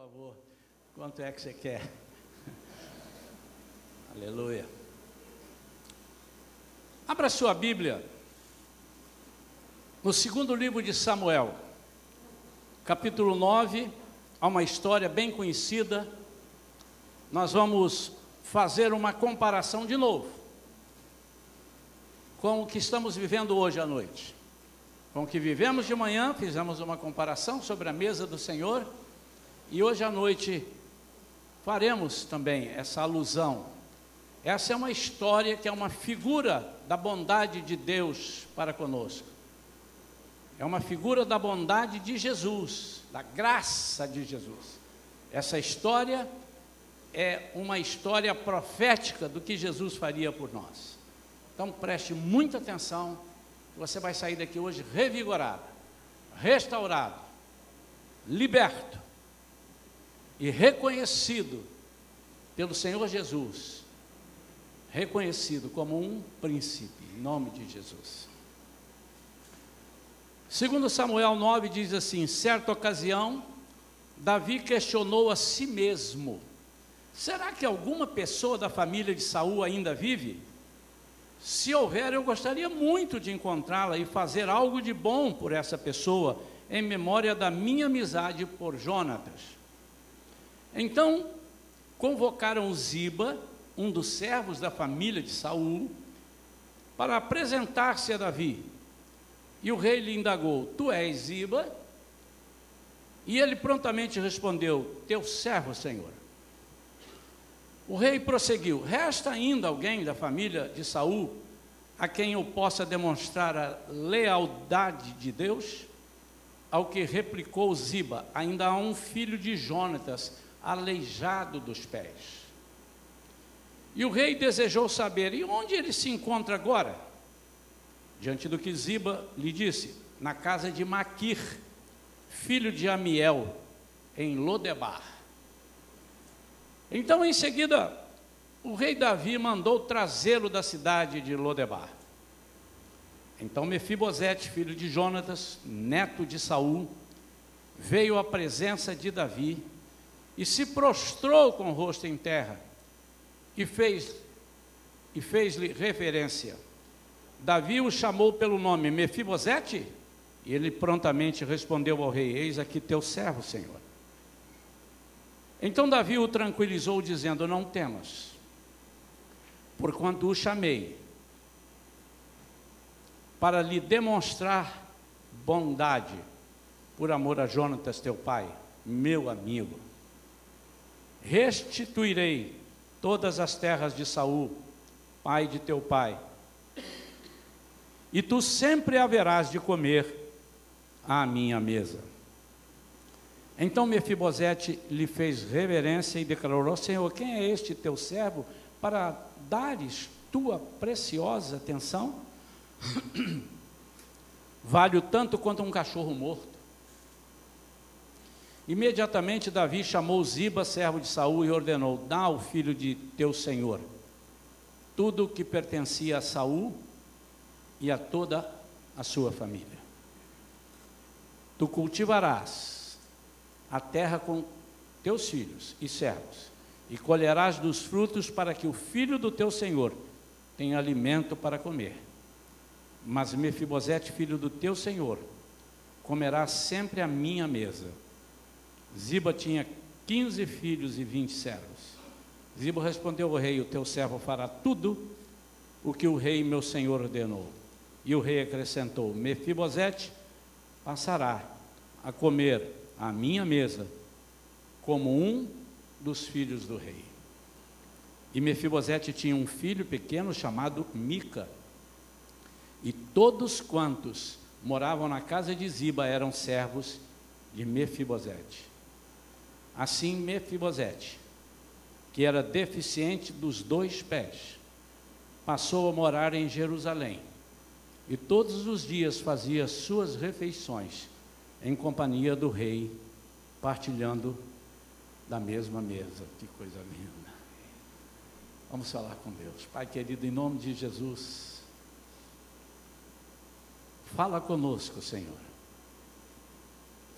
favor. Quanto é que você quer? Aleluia. Abra sua Bíblia no segundo livro de Samuel, capítulo 9, há uma história bem conhecida. Nós vamos fazer uma comparação de novo com o que estamos vivendo hoje à noite. Com o que vivemos de manhã, fizemos uma comparação sobre a mesa do Senhor, e hoje à noite faremos também essa alusão. Essa é uma história que é uma figura da bondade de Deus para conosco. É uma figura da bondade de Jesus, da graça de Jesus. Essa história é uma história profética do que Jesus faria por nós. Então preste muita atenção, você vai sair daqui hoje revigorado, restaurado, liberto e reconhecido pelo Senhor Jesus, reconhecido como um príncipe, em nome de Jesus. Segundo Samuel 9 diz assim: certa ocasião, Davi questionou a si mesmo: Será que alguma pessoa da família de Saul ainda vive? Se houver, eu gostaria muito de encontrá-la e fazer algo de bom por essa pessoa, em memória da minha amizade por Jonatas. Então, convocaram Ziba, um dos servos da família de Saul, para apresentar-se a Davi. E o rei lhe indagou: Tu és Ziba? E ele prontamente respondeu: Teu servo, Senhor. O rei prosseguiu: Resta ainda alguém da família de Saul a quem eu possa demonstrar a lealdade de Deus? Ao que replicou Ziba: Ainda há um filho de Jonatas, aleijado dos pés. E o rei desejou saber: E onde ele se encontra agora? Diante do que Ziba lhe disse: Na casa de Maquir, filho de Amiel, em Lodebar. Então, em seguida, o rei Davi mandou trazê-lo da cidade de Lodebar. Então Mefibosete, filho de Jonatas, neto de Saul, veio à presença de Davi e se prostrou com o rosto em terra e fez e fez-lhe referência. Davi o chamou pelo nome Mefibosete, e ele prontamente respondeu ao rei: Eis aqui teu servo, Senhor. Então Davi o tranquilizou, dizendo: Não temas, porquanto o chamei, para lhe demonstrar bondade, por amor a Jonatas, teu pai, meu amigo. Restituirei todas as terras de Saul, pai de teu pai, e tu sempre haverás de comer à minha mesa. Então Mefibosete lhe fez reverência e declarou: Senhor, quem é este teu servo para dares tua preciosa atenção? vale tanto quanto um cachorro morto. Imediatamente Davi chamou Ziba, servo de Saul, e ordenou: Dá ao filho de teu senhor tudo o que pertencia a Saul e a toda a sua família. Tu cultivarás a terra com teus filhos e servos, e colherás dos frutos para que o filho do teu senhor tenha alimento para comer. Mas Mefibosete, filho do teu senhor, comerá sempre a minha mesa. Ziba tinha quinze filhos e vinte servos. Ziba respondeu ao rei: O teu servo fará tudo o que o rei meu senhor ordenou. E o rei acrescentou: Mefibosete passará a comer à minha mesa como um dos filhos do rei. E Mefibosete tinha um filho pequeno chamado Mica. E todos quantos moravam na casa de Ziba eram servos de Mefibosete. Assim Mefibosete, que era deficiente dos dois pés, passou a morar em Jerusalém. E todos os dias fazia suas refeições em companhia do rei, partilhando da mesma mesa. Que coisa linda. Vamos falar com Deus. Pai querido, em nome de Jesus, fala conosco, Senhor.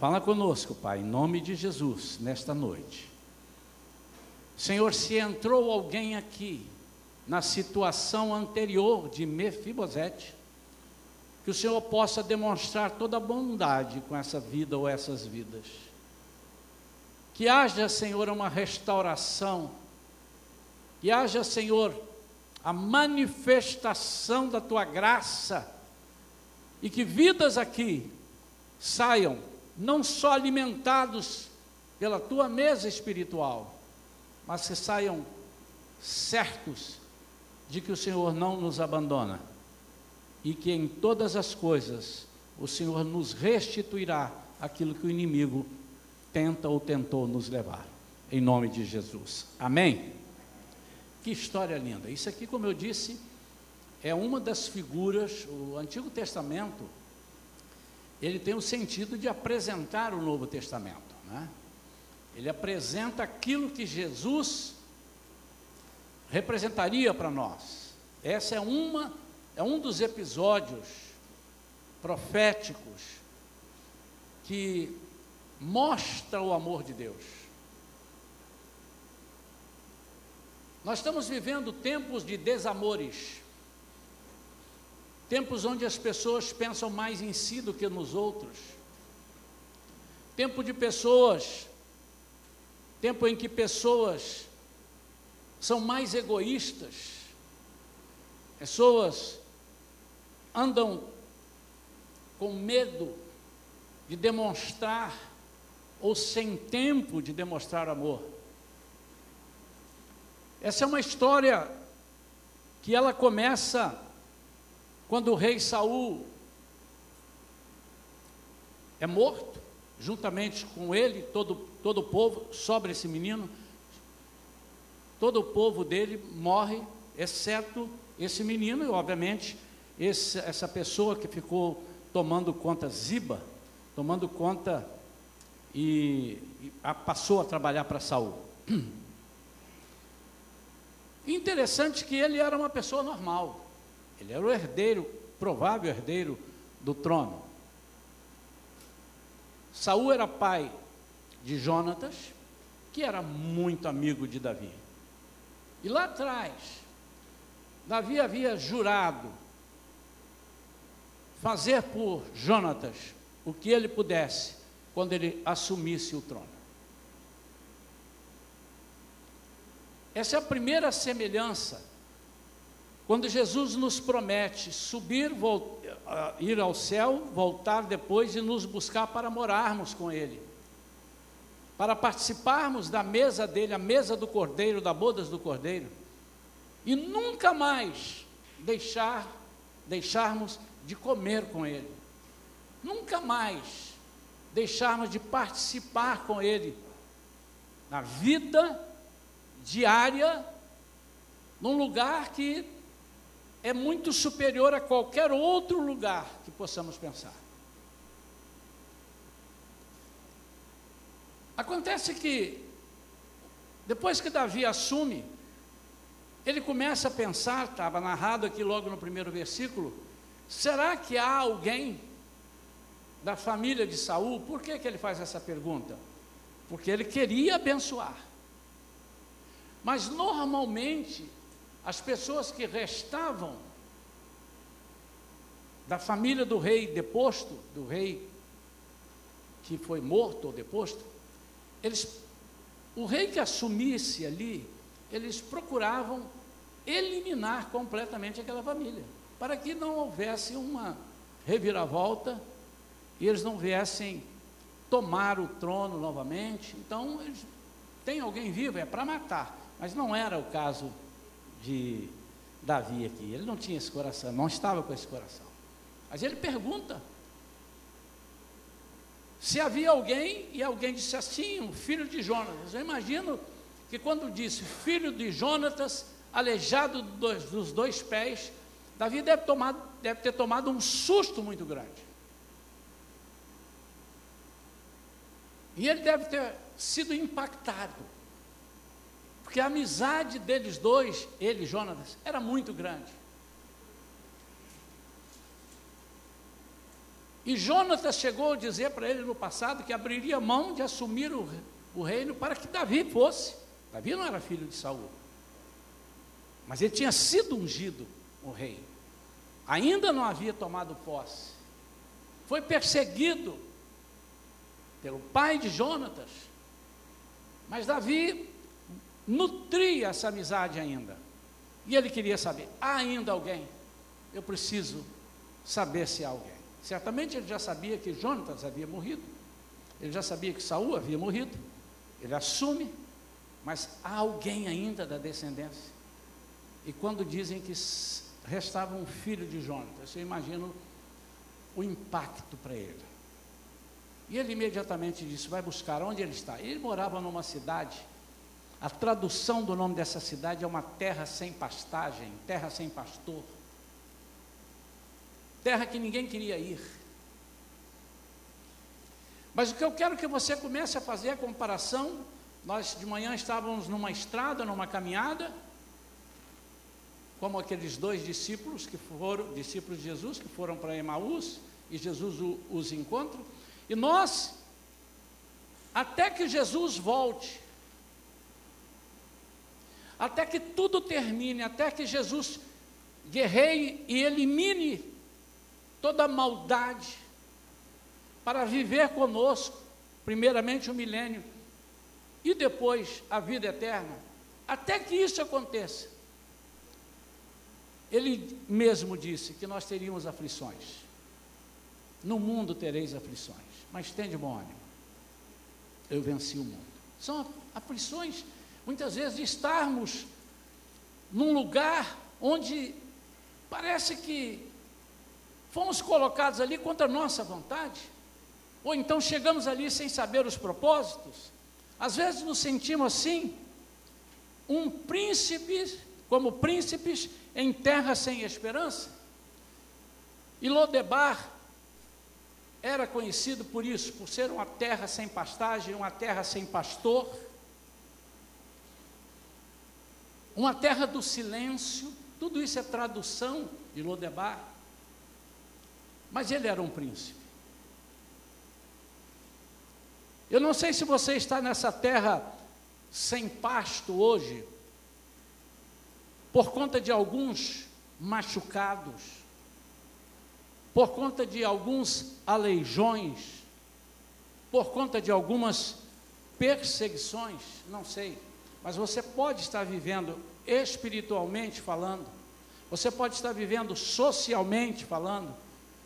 Fala conosco, Pai, em nome de Jesus, nesta noite. Senhor, se entrou alguém aqui na situação anterior de Mefibosete, que o Senhor possa demonstrar toda a bondade com essa vida ou essas vidas. Que haja, Senhor, uma restauração, que haja, Senhor, a manifestação da tua graça, e que vidas aqui saiam não só alimentados pela tua mesa espiritual, mas que saiam certos de que o Senhor não nos abandona e que em todas as coisas o Senhor nos restituirá aquilo que o inimigo tenta ou tentou nos levar. Em nome de Jesus. Amém? Que história linda. Isso aqui, como eu disse, é uma das figuras, o Antigo Testamento, ele tem o sentido de apresentar o Novo Testamento. Né? Ele apresenta aquilo que Jesus representaria para nós. Essa é uma é um dos episódios proféticos que mostra o amor de Deus. Nós estamos vivendo tempos de desamores, tempos onde as pessoas pensam mais em si do que nos outros, tempo de pessoas, tempo em que pessoas são mais egoístas, pessoas andam com medo de demonstrar ou sem tempo de demonstrar amor. Essa é uma história que ela começa quando o rei Saul é morto, juntamente com ele, todo, todo o povo, sobra esse menino, todo o povo dele morre, exceto esse menino, e obviamente esse, essa pessoa que ficou tomando conta, Ziba, tomando conta e, e a, passou a trabalhar para Saul. Interessante que ele era uma pessoa normal, ele era o herdeiro, provável herdeiro do trono. Saul era pai de Jonatas, que era muito amigo de Davi. E lá atrás, Davi havia jurado fazer por Jonatas o que ele pudesse quando ele assumisse o trono. Essa é a primeira semelhança. Quando Jesus nos promete subir, ir ao céu, voltar depois e nos buscar para morarmos com Ele, para participarmos da mesa dele, a mesa do Cordeiro, da bodas do Cordeiro, e nunca mais deixar, deixarmos de comer com Ele. Nunca mais deixarmos de participar com Ele na vida diária, num lugar que é muito superior a qualquer outro lugar que possamos pensar. Acontece que, depois que Davi assume, ele começa a pensar, estava narrado aqui logo no primeiro versículo, Será que há alguém da família de Saul? Por que, que ele faz essa pergunta? Porque ele queria abençoar. Mas normalmente as pessoas que restavam da família do rei deposto, do rei que foi morto ou deposto, eles, o rei que assumisse ali, eles procuravam eliminar completamente aquela família para que não houvesse uma reviravolta e eles não viessem tomar o trono novamente. Então, eles, tem alguém vivo, é para matar. Mas não era o caso de Davi aqui. Ele não tinha esse coração, não estava com esse coração. Mas ele pergunta se havia alguém e alguém disse assim, o filho de Jonatas. Eu imagino que quando disse filho de Jonatas, aleijado dos, dos dois pés, Davi deve, tomar, deve ter tomado um susto muito grande. E ele deve ter sido impactado. Porque a amizade deles dois, ele e Jonatas, era muito grande. E Jonatas chegou a dizer para ele no passado que abriria mão de assumir o, o reino para que Davi fosse. Davi não era filho de Saul. Mas ele tinha sido ungido o rei. Ainda não havia tomado posse. Foi perseguido pelo pai de Jonatas. Mas Davi nutria essa amizade ainda. E ele queria saber: há ainda alguém? Eu preciso saber se há alguém. Certamente ele já sabia que Jonatas havia morrido. Ele já sabia que Saul havia morrido. Ele assume, mas há alguém ainda da descendência. E quando dizem que restava um filho de Jonatas, eu imagino o impacto para ele. E ele imediatamente disse: Vai buscar onde ele está. Ele morava numa cidade. A tradução do nome dessa cidade é uma terra sem pastagem, terra sem pastor. Terra que ninguém queria ir. Mas o que eu quero que você comece a fazer a comparação, nós de manhã estávamos numa estrada, numa caminhada, como aqueles dois discípulos que foram, discípulos de Jesus, que foram para Emaús, e Jesus os encontra, e nós, até que Jesus volte, até que tudo termine, até que Jesus guerreie e elimine toda maldade, para viver conosco, primeiramente o milênio e depois a vida eterna, até que isso aconteça. Ele mesmo disse que nós teríamos aflições. No mundo tereis aflições, mas tem de bom ânimo. Eu venci o mundo. São aflições, muitas vezes, estarmos num lugar onde parece que fomos colocados ali contra nossa vontade, ou então chegamos ali sem saber os propósitos. Às vezes nos sentimos assim, um príncipe, como príncipes em terra sem esperança. E Lodebar era conhecido por isso, por ser uma terra sem pastagem, uma terra sem pastor, uma terra do silêncio, tudo isso é tradução de Lodebar. Mas ele era um príncipe. Eu não sei se você está nessa terra sem pasto hoje, por conta de alguns machucados, por conta de alguns aleijões, por conta de algumas perseguições, não sei, mas você pode estar vivendo espiritualmente falando, você pode estar vivendo socialmente falando,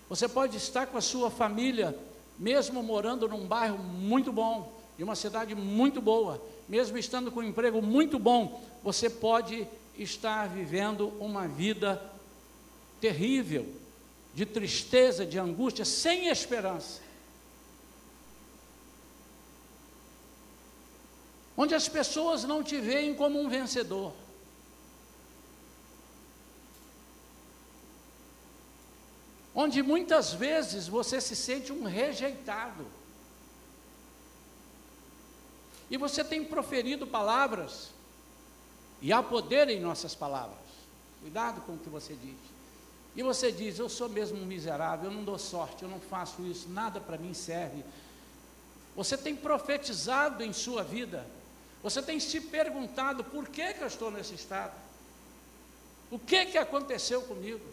você pode estar com a sua família, mesmo morando num bairro muito bom, em uma cidade muito boa, mesmo estando com um emprego muito bom, você pode estar vivendo uma vida terrível, de tristeza, de angústia, sem esperança. Onde as pessoas não te veem como um vencedor. onde muitas vezes você se sente um rejeitado. E você tem proferido palavras, e há poder em nossas palavras. Cuidado com o que você diz. E você diz: Eu sou mesmo um miserável, eu não dou sorte, eu não faço isso, nada para mim serve. Você tem profetizado em sua vida, você tem se perguntado: por que, que eu estou nesse estado? O que, que aconteceu comigo?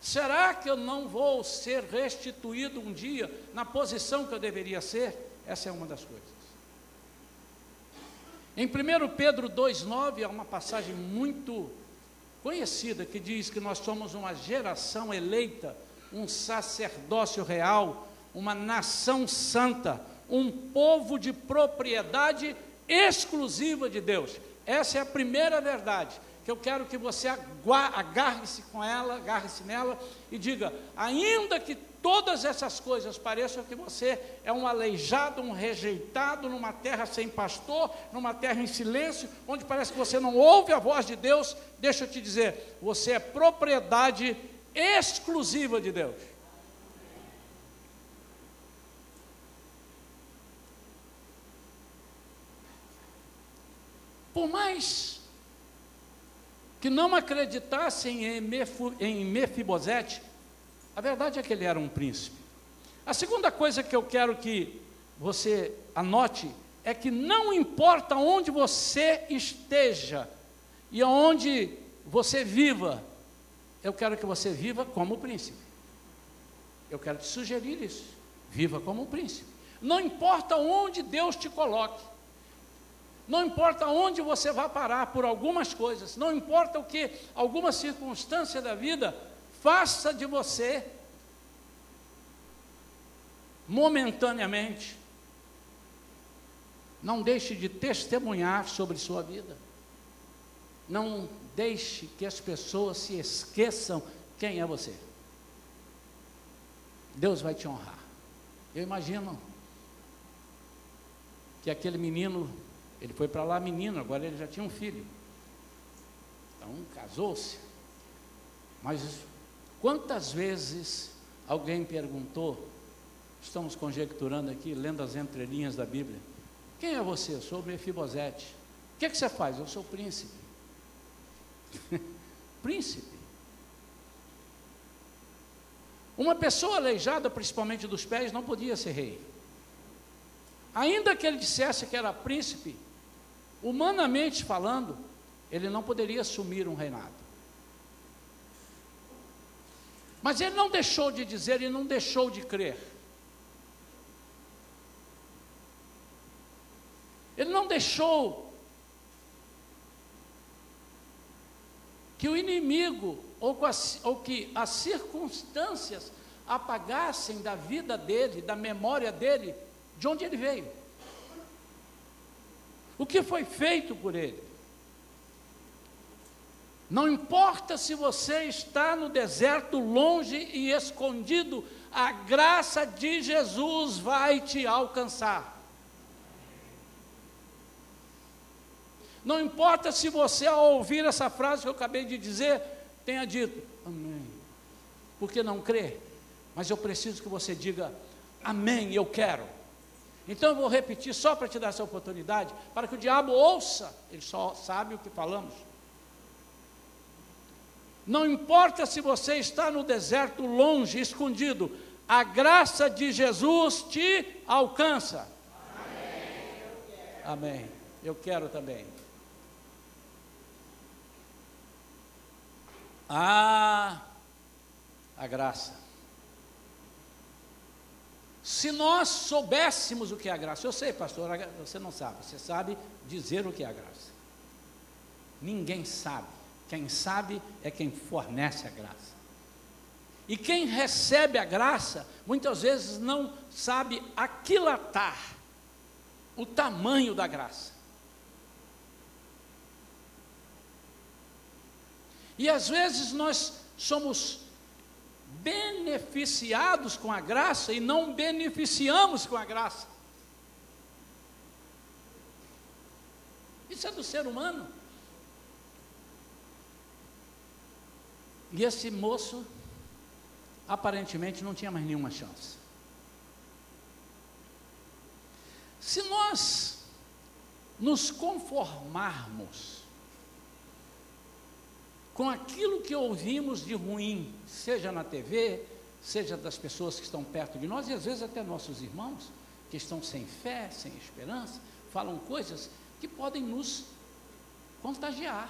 Será que eu não vou ser restituído um dia na posição que eu deveria ser? Essa é uma das coisas. Em 1 Pedro 2,9 é uma passagem muito conhecida que diz que nós somos uma geração eleita, um sacerdócio real, uma nação santa, um povo de propriedade exclusiva de Deus. Essa é a primeira verdade que eu quero que você agarre-se com ela, agarre-se nela e diga: ainda que todas essas coisas pareçam que você é um aleijado, um rejeitado numa terra sem pastor, numa terra em silêncio, onde parece que você não ouve a voz de Deus, deixa eu te dizer, você é propriedade exclusiva de Deus. Por mais que não acreditassem em, Mefibosete, a verdade é que ele era um príncipe. A segunda coisa que eu quero que você anote é que não importa onde você esteja e aonde você viva, eu quero que você viva como príncipe. Eu quero te sugerir isso. Viva como príncipe. Não importa onde Deus te coloque. Não importa onde você vá parar por algumas coisas, não importa o que alguma circunstância da vida faça de você momentaneamente. Não deixe de testemunhar sobre sua vida. Não deixe que as pessoas se esqueçam quem é você. Deus vai te honrar. Eu imagino que aquele menino, ele foi para lá menino, agora ele já tinha um filho. Então casou-se. Mas quantas vezes alguém perguntou, estamos conjecturando aqui, lendo as entrelinhas da Bíblia, quem é você? Eu sou Mefibosete. O que, é que você faz? Eu sou príncipe. príncipe. Uma pessoa aleijada, principalmente dos pés, não podia ser rei. Ainda que ele dissesse que era príncipe, humanamente falando, ele não poderia assumir um reinado. Mas ele não deixou de dizer, ele não deixou de crer. Ele não deixou que o inimigo ou, ou que as circunstâncias apagassem da vida dele, da memória dele, de onde ele veio. O que foi feito por ele. Não importa se você está no deserto, longe e escondido, a graça de Jesus vai te alcançar. Não importa se você, ao ouvir essa frase que eu acabei de dizer, tenha dito Amém. Porque não crê, mas eu preciso que você diga Amém, eu quero. Então eu vou repetir só para te dar essa oportunidade, para que o diabo ouça, ele só sabe o que falamos. Não importa se você está no deserto longe, escondido, a graça de Jesus te alcança. Amém. Amém. Eu quero também. Ah, a graça. Se nós soubéssemos o que é a graça, eu sei, pastor, você não sabe, você sabe dizer o que é a graça. Ninguém sabe. Quem sabe é quem fornece a graça. E quem recebe a graça, muitas vezes não sabe aquilatar o tamanho da graça. E às vezes nós somos beneficiados com a graça e não beneficiamos com a graça. Isso é do ser humano. E esse moço aparentemente não tinha mais nenhuma chance. Se nós nos conformarmos com aquilo que ouvimos de ruim, seja na TV, seja das pessoas que estão perto de nós, e às vezes até nossos irmãos, que estão sem fé, sem esperança, falam coisas que podem nos contagiar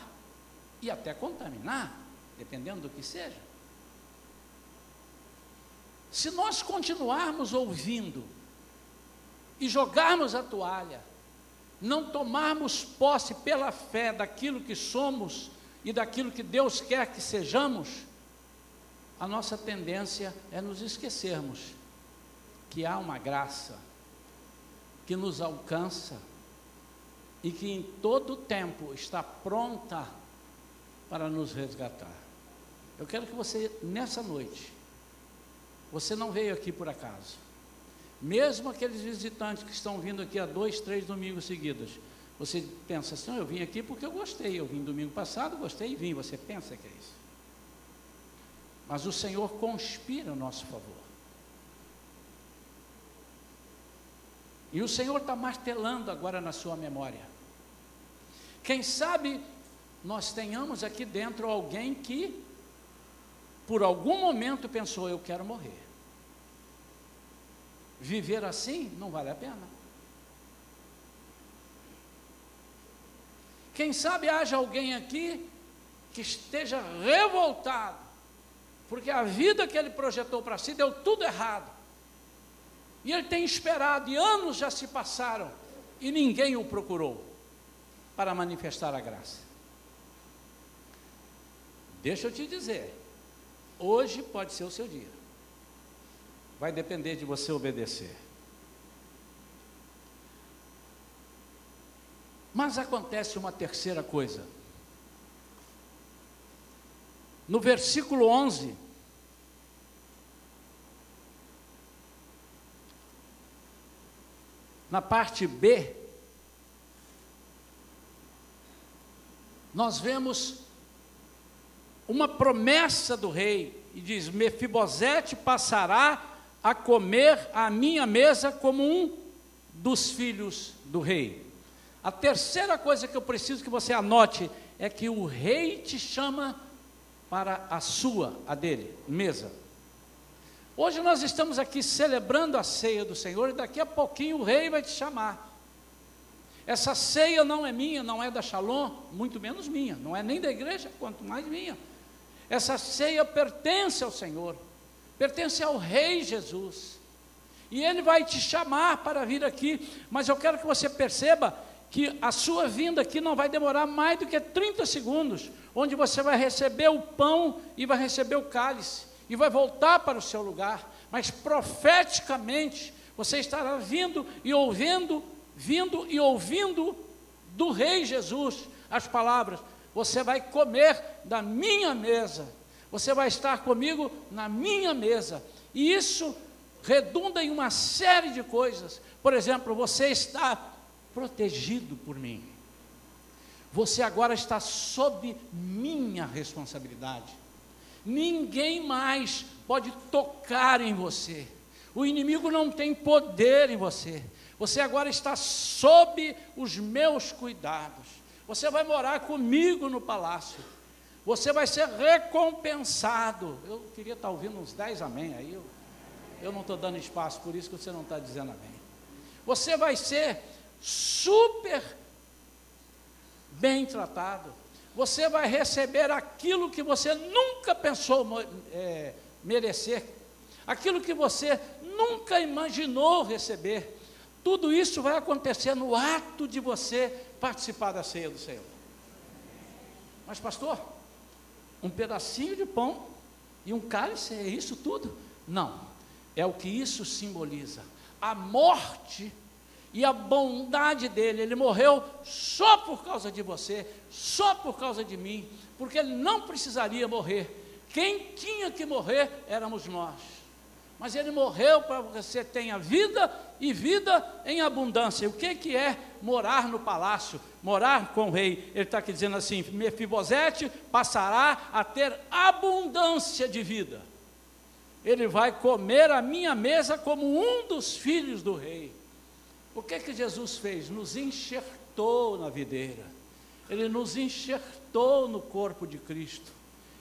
e até contaminar, dependendo do que seja. Se nós continuarmos ouvindo e jogarmos a toalha, não tomarmos posse pela fé daquilo que somos e daquilo que Deus quer que sejamos, a nossa tendência é nos esquecermos que há uma graça que nos alcança e que em todo tempo está pronta para nos resgatar. Eu quero que você, nessa noite, você não veio aqui por acaso. Mesmo aqueles visitantes que estão vindo aqui há dois, três domingos seguidos, você pensa assim, eu vim aqui porque eu gostei, eu vim domingo passado, gostei e vim. Você pensa que é isso. Mas o Senhor conspira a nosso favor. E o Senhor está martelando agora na sua memória. Quem sabe nós tenhamos aqui dentro alguém que, por algum momento, pensou: eu quero morrer. viver assim, não vale a pena. Quem sabe haja alguém aqui que esteja revoltado, porque a vida que ele projetou para si deu tudo errado. E ele tem esperado, e anos já se passaram, e ninguém o procurou para manifestar a graça. Deixa eu te dizer, hoje pode ser o seu dia. Vai depender de você obedecer. Mas acontece uma terceira coisa. No versículo 11, na parte B, nós vemos uma promessa do rei, e diz: Mefibosete passará a comer à minha mesa como um dos filhos do rei. A terceira coisa que eu preciso que você anote é que o rei te chama para a sua, a dele, mesa. Hoje nós estamos aqui celebrando a ceia do Senhor e daqui a pouquinho o rei vai te chamar. Essa ceia não é minha, não é da Shalom, muito menos minha, não é nem da igreja, quanto mais minha. Essa ceia pertence ao Senhor, pertence ao Rei Jesus. E Ele vai te chamar para vir aqui, mas eu quero que você perceba que a sua vinda aqui não vai demorar mais do que 30 segundos, onde você vai receber o pão e vai receber o cálice, e vai voltar para o seu lugar, mas profeticamente você estará vindo e ouvindo, vindo e ouvindo do Rei Jesus as palavras: Você vai comer da minha mesa, você vai estar comigo na minha mesa, e isso redunda em uma série de coisas. Por exemplo, você está protegido por mim. Você agora está sob minha responsabilidade. Ninguém mais pode tocar em você. O inimigo não tem poder em você. Você agora está sob os meus cuidados. Você vai morar comigo no palácio. Você vai ser recompensado. Eu queria estar ouvindo uns 10 amém aí. Eu, eu não estou dando espaço, por isso que você não está dizendo amém. Você vai ser super bem tratado. Você vai receber aquilo que você nunca pensou é, merecer, aquilo que você nunca imaginou receber. Tudo isso vai acontecer no ato de você participar da ceia do Senhor. Mas, pastor, um pedacinho de pão e um cálice, é isso tudo? Não, é o que isso simboliza. A morte e a bondade dele. Ele morreu só por causa de você, só por causa de mim, porque ele não precisaria morrer. Quem tinha que morrer éramos nós. Mas ele morreu para que você tenha vida e vida em abundância. O que, que é morar no palácio, morar com o rei? Ele está aqui dizendo assim: Mefibosete passará a ter abundância de vida. Ele vai comer a minha mesa como um dos filhos do rei. O que que Jesus fez? Nos enxertou na videira. Ele nos enxertou no corpo de Cristo.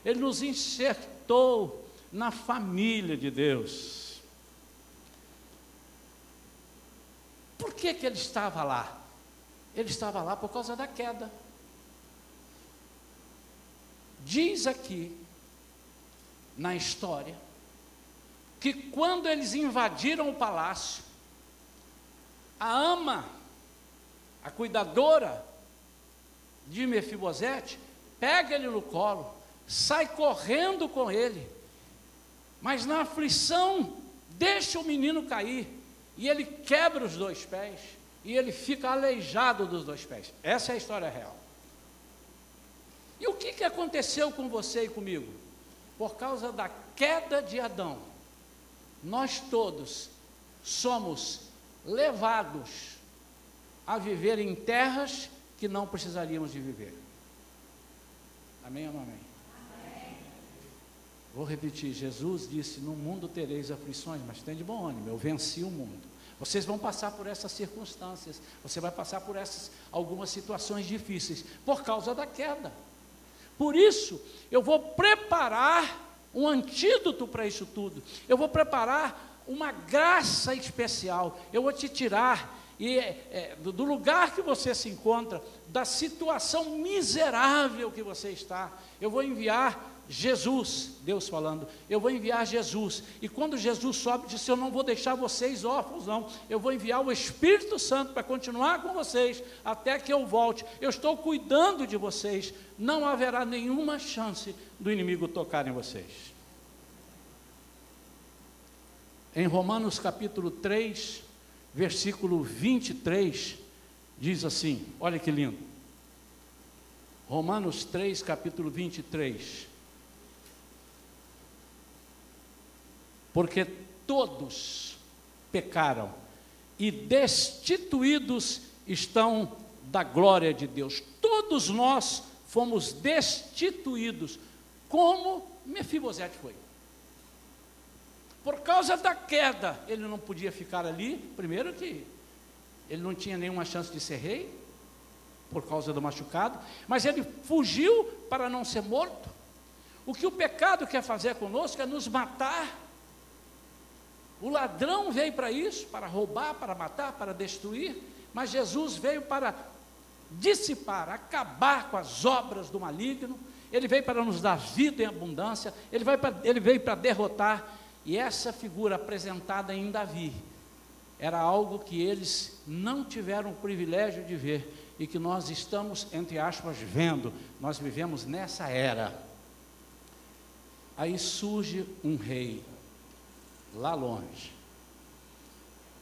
Ele nos enxertou na família de Deus. Por que que ele estava lá? Ele estava lá por causa da queda. Diz aqui na história que quando eles invadiram o palácio, a ama, a cuidadora de Mefibosete, pega ele no colo, sai correndo com ele, mas na aflição deixa o menino cair, e ele quebra os dois pés, e ele fica aleijado dos dois pés. Essa é a história real. E o que, que aconteceu com você e comigo? Por causa da queda de Adão, nós todos somos levados a viver em terras que não precisaríamos de viver. Amém ou não amém? Vou repetir: Jesus disse: No mundo tereis aflições, mas tem de bom ânimo, eu venci o mundo. Vocês vão passar por essas circunstâncias, você vai passar por essas algumas situações difíceis por causa da queda. Por isso, eu vou preparar um antídoto para isso tudo. Eu vou preparar uma graça especial. Eu vou te tirar e, é, do lugar que você se encontra, da situação miserável que você está. Eu vou enviar Jesus, Deus falando, eu vou enviar Jesus. E quando Jesus sobe, disse: Eu não vou deixar vocês órfãos, não. Eu vou enviar o Espírito Santo para continuar com vocês até que eu volte. Eu estou cuidando de vocês. Não haverá nenhuma chance do inimigo tocar em vocês. Em Romanos capítulo 3, versículo 23, diz assim: olha que lindo. Romanos 3, capítulo 23. Porque todos pecaram e destituídos estão da glória de Deus. Todos nós fomos destituídos, como Mefibosete foi. Por causa da queda, ele não podia ficar ali. Primeiro que ele não tinha nenhuma chance de ser rei, por causa do machucado, mas ele fugiu para não ser morto. O que o pecado quer fazer conosco é nos matar. O ladrão veio para isso, para roubar, para matar, para destruir, mas Jesus veio para dissipar, acabar com as obras do maligno. Ele veio para nos dar vida em abundância, ele, para, ele veio para derrotar e essa figura apresentada em Davi era algo que eles não tiveram o privilégio de ver e que nós estamos, entre aspas, vendo. Nós vivemos nessa era. Aí surge um rei, lá longe.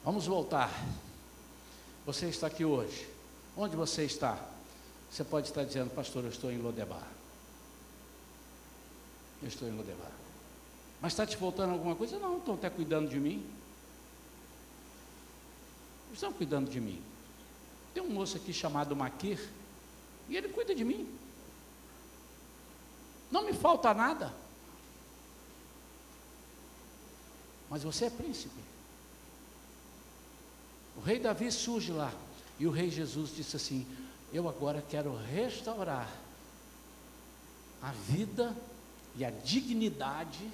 Vamos voltar. Você está aqui hoje. Onde você está? Você pode estar dizendo, pastor, eu estou em Lodebar. Eu estou em Lodebar. Mas está te faltando alguma coisa? Não, estão até cuidando de mim. Estão cuidando de mim. Tem um moço aqui chamado Maquir, e ele cuida de mim. Não me falta nada. Mas você é príncipe. O rei Davi surge lá, e o rei Jesus disse assim: Eu agora quero restaurar a vida e a dignidade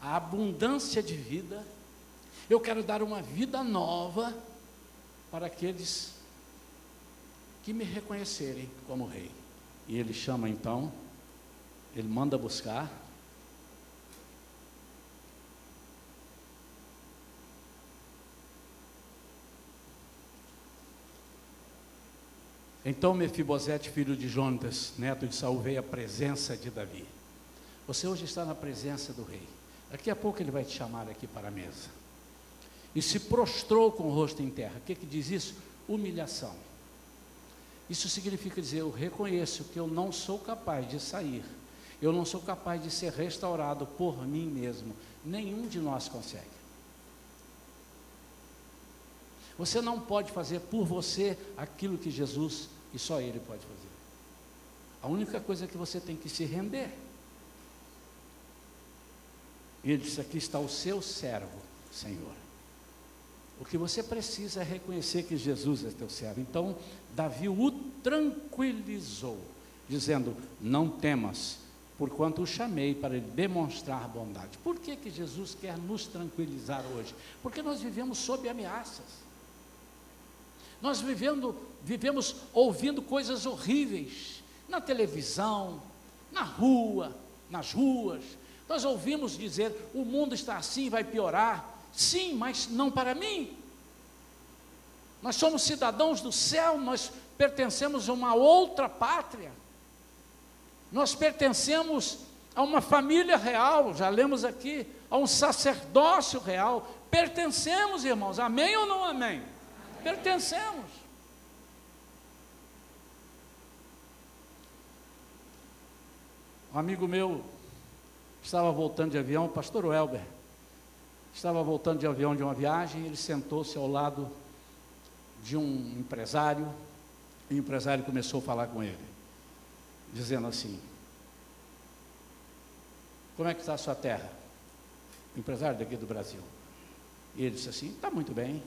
a abundância de vida. Eu quero dar uma vida nova para aqueles que me reconhecerem como rei. E ele chama então, ele manda buscar. Então Mefibosete, filho de Jonatas, neto de Saul, veio à presença de Davi. Você hoje está na presença do rei. Daqui a pouco ele vai te chamar aqui para a mesa. E se prostrou com o rosto em terra. O que, que diz isso? Humilhação. Isso significa dizer: eu reconheço que eu não sou capaz de sair, eu não sou capaz de ser restaurado por mim mesmo. Nenhum de nós consegue. Você não pode fazer por você aquilo que Jesus e só Ele pode fazer. A única coisa que você tem que se render. E ele disse: Aqui está o seu servo, Senhor. O que você precisa é reconhecer que Jesus é teu servo. Então, Davi o tranquilizou, dizendo: Não temas, porquanto o chamei para ele demonstrar bondade. Por que, que Jesus quer nos tranquilizar hoje? Porque nós vivemos sob ameaças. Nós vivendo, vivemos ouvindo coisas horríveis na televisão, na rua, nas ruas, nós ouvimos dizer: o mundo está assim, vai piorar. Sim, mas não para mim. Nós somos cidadãos do céu, nós pertencemos a uma outra pátria. Nós pertencemos a uma família real, já lemos aqui, a um sacerdócio real. Pertencemos, irmãos, amém ou não amém? amém. Pertencemos. Um amigo meu estava voltando de avião, o pastor Welber, estava voltando de avião de uma viagem, ele sentou-se ao lado de um empresário, e o empresário começou a falar com ele, dizendo assim: Como é que está a sua terra? O empresário daqui do Brasil. E ele disse assim: Está muito bem,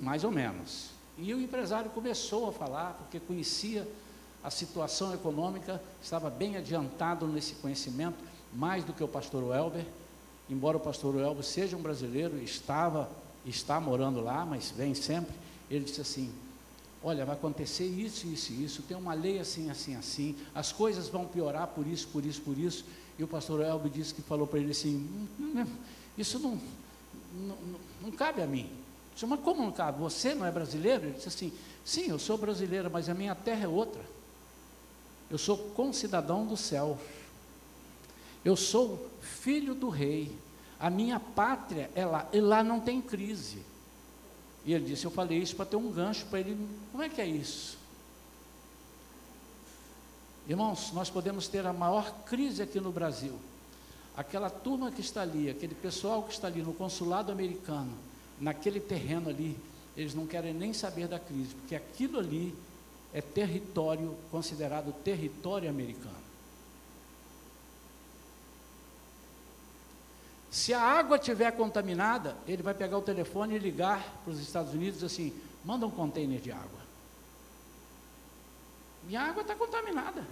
mais ou menos. E o empresário começou a falar, porque conhecia a situação econômica, estava bem adiantado nesse conhecimento, mais do que o pastor Welber, embora o pastor Elbo seja um brasileiro, estava, está morando lá, mas vem sempre, ele disse assim, olha, vai acontecer isso, isso, isso, tem uma lei assim, assim, assim, as coisas vão piorar por isso, por isso, por isso, e o pastor Elbo disse que falou para ele assim, hum, isso não, não, não cabe a mim. Disse, mas como não cabe? Você não é brasileiro? Ele disse assim, sim, eu sou brasileiro, mas a minha terra é outra. Eu sou concidadão do céu. Eu sou filho do rei. A minha pátria é lá. E lá não tem crise. E ele disse: Eu falei isso para ter um gancho para ele. Como é que é isso? Irmãos, nós podemos ter a maior crise aqui no Brasil. Aquela turma que está ali, aquele pessoal que está ali no consulado americano, naquele terreno ali, eles não querem nem saber da crise, porque aquilo ali é território considerado território americano. Se a água estiver contaminada, ele vai pegar o telefone e ligar para os Estados Unidos assim, manda um container de água. Minha água está contaminada.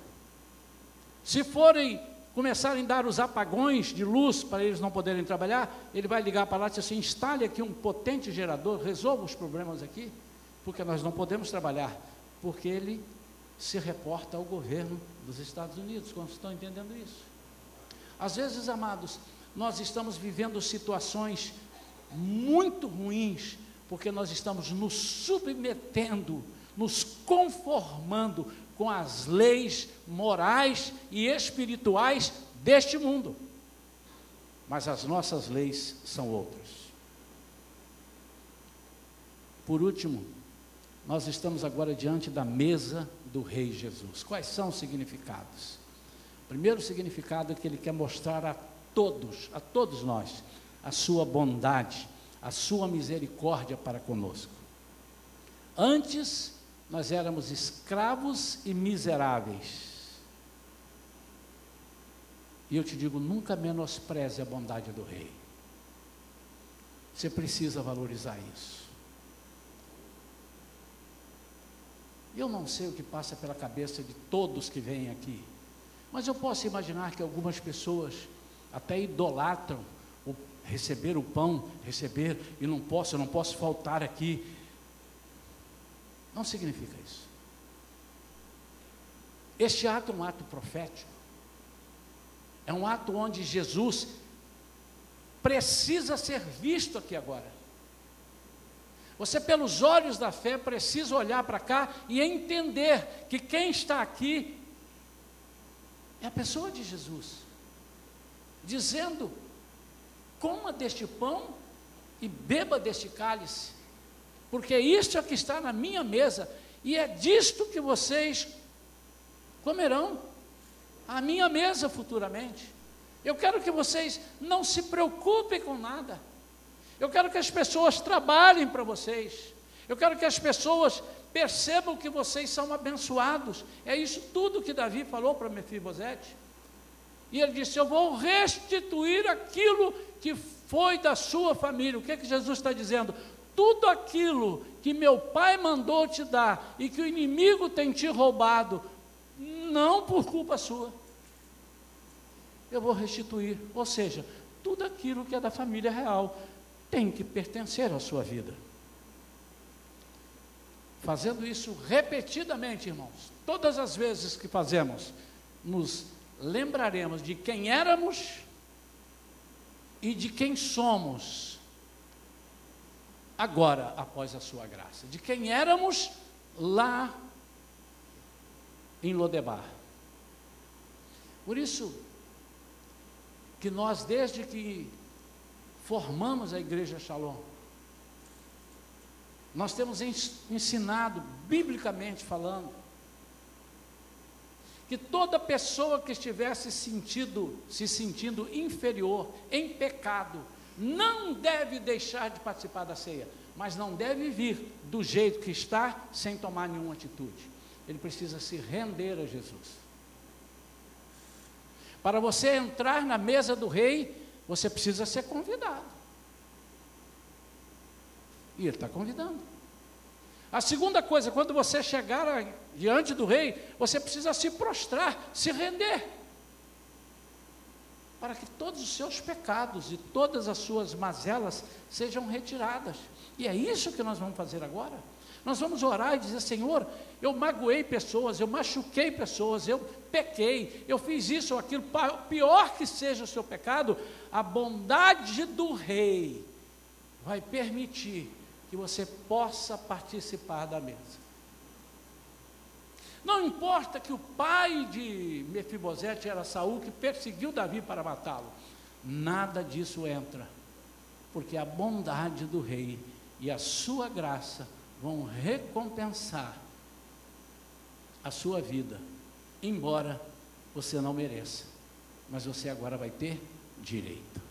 Se forem começarem a dar os apagões de luz para eles não poderem trabalhar, ele vai ligar para lá e dizer assim, instale aqui um potente gerador, resolva os problemas aqui, porque nós não podemos trabalhar porque ele se reporta ao governo dos Estados Unidos. Quando estão entendendo isso? Às vezes, amados, nós estamos vivendo situações muito ruins, porque nós estamos nos submetendo, nos conformando com as leis morais e espirituais deste mundo. Mas as nossas leis são outras. Por último, nós estamos agora diante da mesa do Rei Jesus. Quais são os significados? Primeiro significado é que ele quer mostrar a todos, a todos nós, a sua bondade, a sua misericórdia para conosco. Antes, nós éramos escravos e miseráveis. E eu te digo, nunca menospreze a bondade do Rei. Você precisa valorizar isso. Eu não sei o que passa pela cabeça de todos que vêm aqui, mas eu posso imaginar que algumas pessoas até idolatram o receber o pão, receber e não posso, eu não posso faltar aqui. Não significa isso. Este ato é um ato profético. É um ato onde Jesus precisa ser visto aqui agora. Você, pelos olhos da fé, precisa olhar para cá e entender que quem está aqui é a pessoa de Jesus, dizendo: coma deste pão e beba deste cálice, porque isto é que está na minha mesa, e é disto que vocês comerão à minha mesa futuramente. Eu quero que vocês não se preocupem com nada. Eu quero que as pessoas trabalhem para vocês. Eu quero que as pessoas percebam que vocês são abençoados. É isso tudo que Davi falou para Mefibosete. E ele disse: Eu vou restituir aquilo que foi da sua família. O que, é que Jesus está dizendo? Tudo aquilo que meu pai mandou te dar e que o inimigo tem te roubado, não por culpa sua, eu vou restituir. Ou seja, tudo aquilo que é da família real tem que pertencer à sua vida. Fazendo isso repetidamente, irmãos, todas as vezes que fazemos, nos lembraremos de quem éramos e de quem somos agora, após a sua graça. De quem éramos lá em Lodebar. Por isso que nós, desde que formamos a igreja Shalom. Nós temos ensinado, biblicamente falando, que toda pessoa que estivesse sentido, se sentindo inferior, em pecado, não deve deixar de participar da ceia, mas não deve vir do jeito que está, sem tomar nenhuma atitude. Ele precisa se render a Jesus. Para você entrar na mesa do rei, você precisa ser convidado. E ele está convidando. A segunda coisa, quando você chegar diante do rei, você precisa se prostrar, se render. para que todos os seus pecados e todas as suas mazelas sejam retiradas. E é isso que nós vamos fazer agora. Nós vamos orar e dizer: Senhor, eu magoei pessoas, eu machuquei pessoas, eu pequei, eu fiz isso ou aquilo, pior que seja o seu pecado, a bondade do Rei vai permitir que você possa participar da mesa. Não importa que o pai de Mefibosete era Saul que perseguiu Davi para matá-lo. Nada disso entra, porque a bondade do rei e a sua graça vão recompensar a sua vida, embora você não mereça, mas você agora vai ter direito.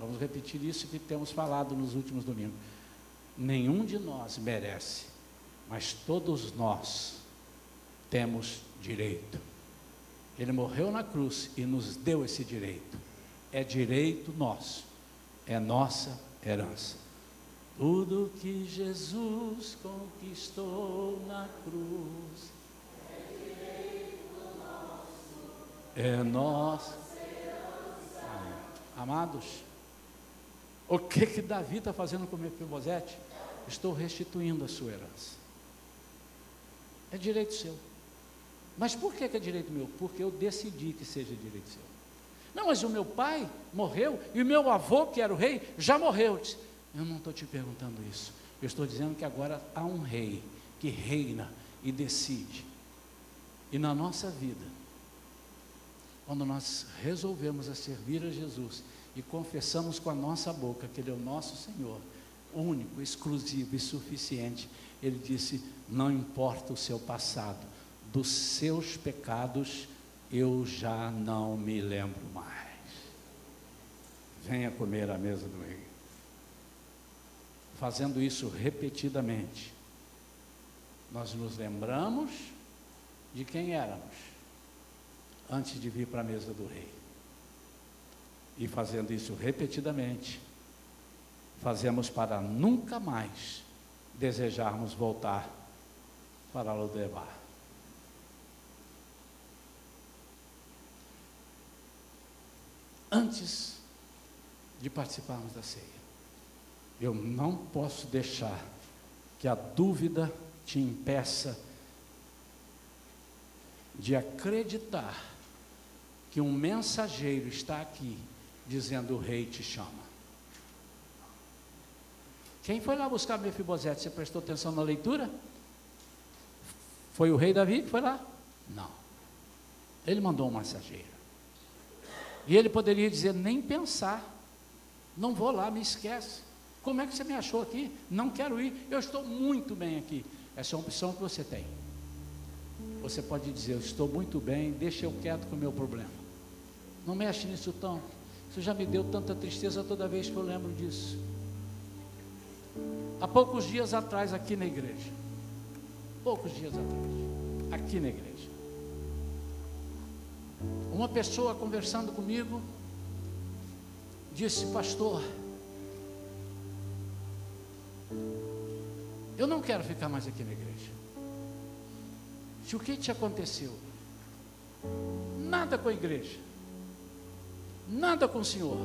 Vamos repetir isso que temos falado nos últimos domingos. Nenhum de nós merece, mas todos nós temos direito. Ele morreu na cruz e nos deu esse direito. É direito nosso, é nossa herança. Tudo que Jesus conquistou na cruz é nosso. Amados, o que que Davi está fazendo com Mefibosete? Estou restituindo a sua herança. É direito seu. Mas por que, que é direito meu? Porque eu decidi que seja direito seu. Não, mas o meu pai morreu e o meu avô, que era o rei, já morreu. Eu, disse, eu não estou te perguntando isso. Eu estou dizendo que agora há um rei que reina e decide. E na nossa vida, quando nós resolvemos a servir a Jesus e confessamos com a nossa boca que Ele é o nosso Senhor, único, exclusivo e suficiente, Ele disse: Não importa o seu passado, dos seus pecados eu já não me lembro mais. Venha comer à mesa do rei. Fazendo isso repetidamente, nós nos lembramos de quem éramos antes de vir para a mesa do rei. E fazendo isso repetidamente, fazemos para nunca mais desejarmos voltar para Lodebar. Antes de participarmos da ceia, eu não posso deixar que a dúvida te impeça de acreditar que um mensageiro está aqui dizendo: O rei te chama. Quem foi lá buscar Mefibosete? Você prestou atenção na leitura? Foi o rei Davi que foi lá? Não. Ele mandou um mensageiro. E ele poderia dizer: Nem pensar. Não vou lá, me esquece. Como é que você me achou aqui? Não quero ir. Eu estou muito bem aqui. Essa é uma opção que você tem. Você pode dizer: Eu estou muito bem, deixa eu quieto com o meu problema. Não mexe nisso tão. Isso já me deu tanta tristeza toda vez que eu lembro disso. Há poucos dias atrás, aqui na igreja. Poucos dias atrás, aqui na igreja. Uma pessoa conversando comigo disse: Pastor, eu não quero ficar mais aqui na igreja. Se o que te aconteceu? Nada com a igreja nada com o Senhor.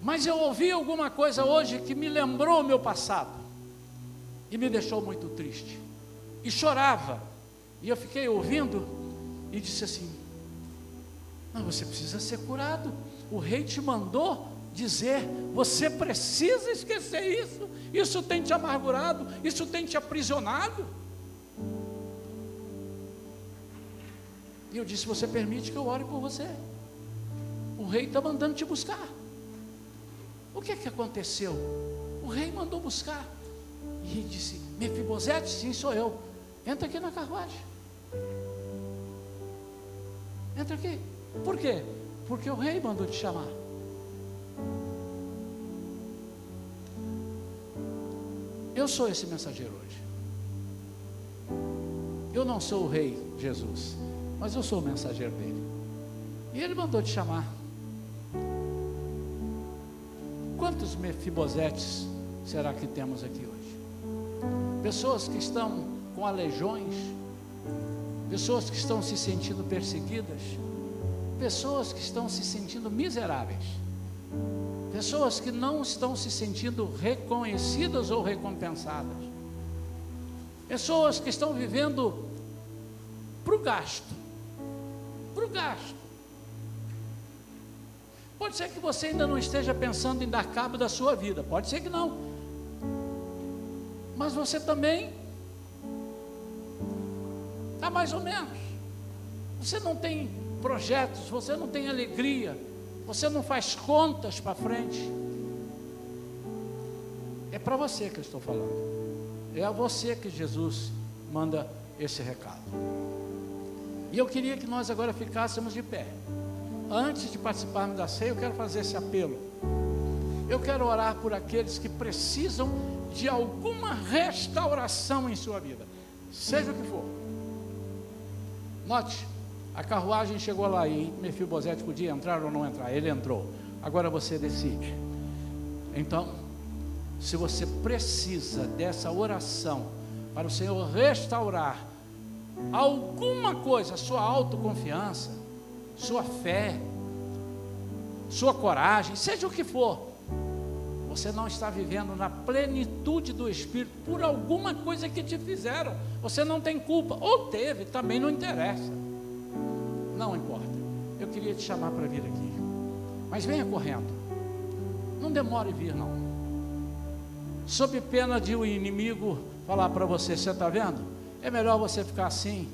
Mas eu ouvi alguma coisa hoje que me lembrou o meu passado e me deixou muito triste. E chorava. E eu fiquei ouvindo e disse assim: Não, você precisa ser curado. O rei te mandou dizer: Você precisa esquecer isso. Isso tem te amargurado, isso tem te aprisionado. E eu disse: Você permite que eu ore por você? O rei está mandando te buscar. O que é que aconteceu? O rei mandou buscar. E disse: Mefibosete, sim, sou eu. Entra aqui na carruagem. Entra aqui. Por quê? Porque o rei mandou te chamar. Eu sou esse mensageiro hoje. Eu não sou o rei Jesus mas eu sou o mensageiro dele. E ele mandou te chamar. Quantos mefibosetes será que temos aqui hoje? Pessoas que estão com aleijões, pessoas que estão se sentindo perseguidas, pessoas que estão se sentindo miseráveis, pessoas que não estão se sentindo reconhecidas ou recompensadas, pessoas que estão vivendo para o gasto, gasto. Pode ser que você ainda não esteja pensando em dar cabo da sua vida, pode ser que não, mas você também está mais ou menos. Você não tem projetos, você não tem alegria, você não faz contas para frente. É para você que eu estou falando. É a você que Jesus manda esse recado. E eu queria que nós agora ficássemos de pé. Antes de participarmos da ceia, eu quero fazer esse apelo. Eu quero orar por aqueles que precisam de alguma restauração em sua vida, seja o que for. Note, a carruagem chegou lá e Mefibosete podia entrar ou não entrar. Ele entrou. Agora você decide. Então, se você precisa dessa oração para o Senhor restaurar alguma coisa, sua autoconfiança, sua fé, sua coragem, seja o que for, você não está vivendo na plenitude do Espírito por alguma coisa que te fizeram. Você não tem culpa, ou teve, também não interessa. Não importa. Eu queria te chamar para vir aqui. Mas venha correndo. Não demore vir, não. Sob pena de o inimigo falar para você: você está vendo? É melhor você ficar assim.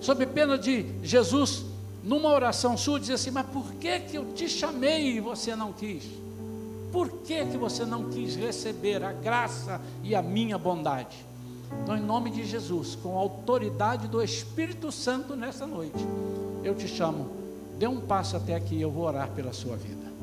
Sob pena de Jesus, numa oração sua, dizer assim: Mas por que, que eu te chamei e você não quis? Por que, que você não quis receber a graça e a minha bondade? Então, em nome de Jesus, com a autoridade do Espírito Santo nessa noite, eu te chamo, dê um passo até aqui, eu vou orar pela sua vida.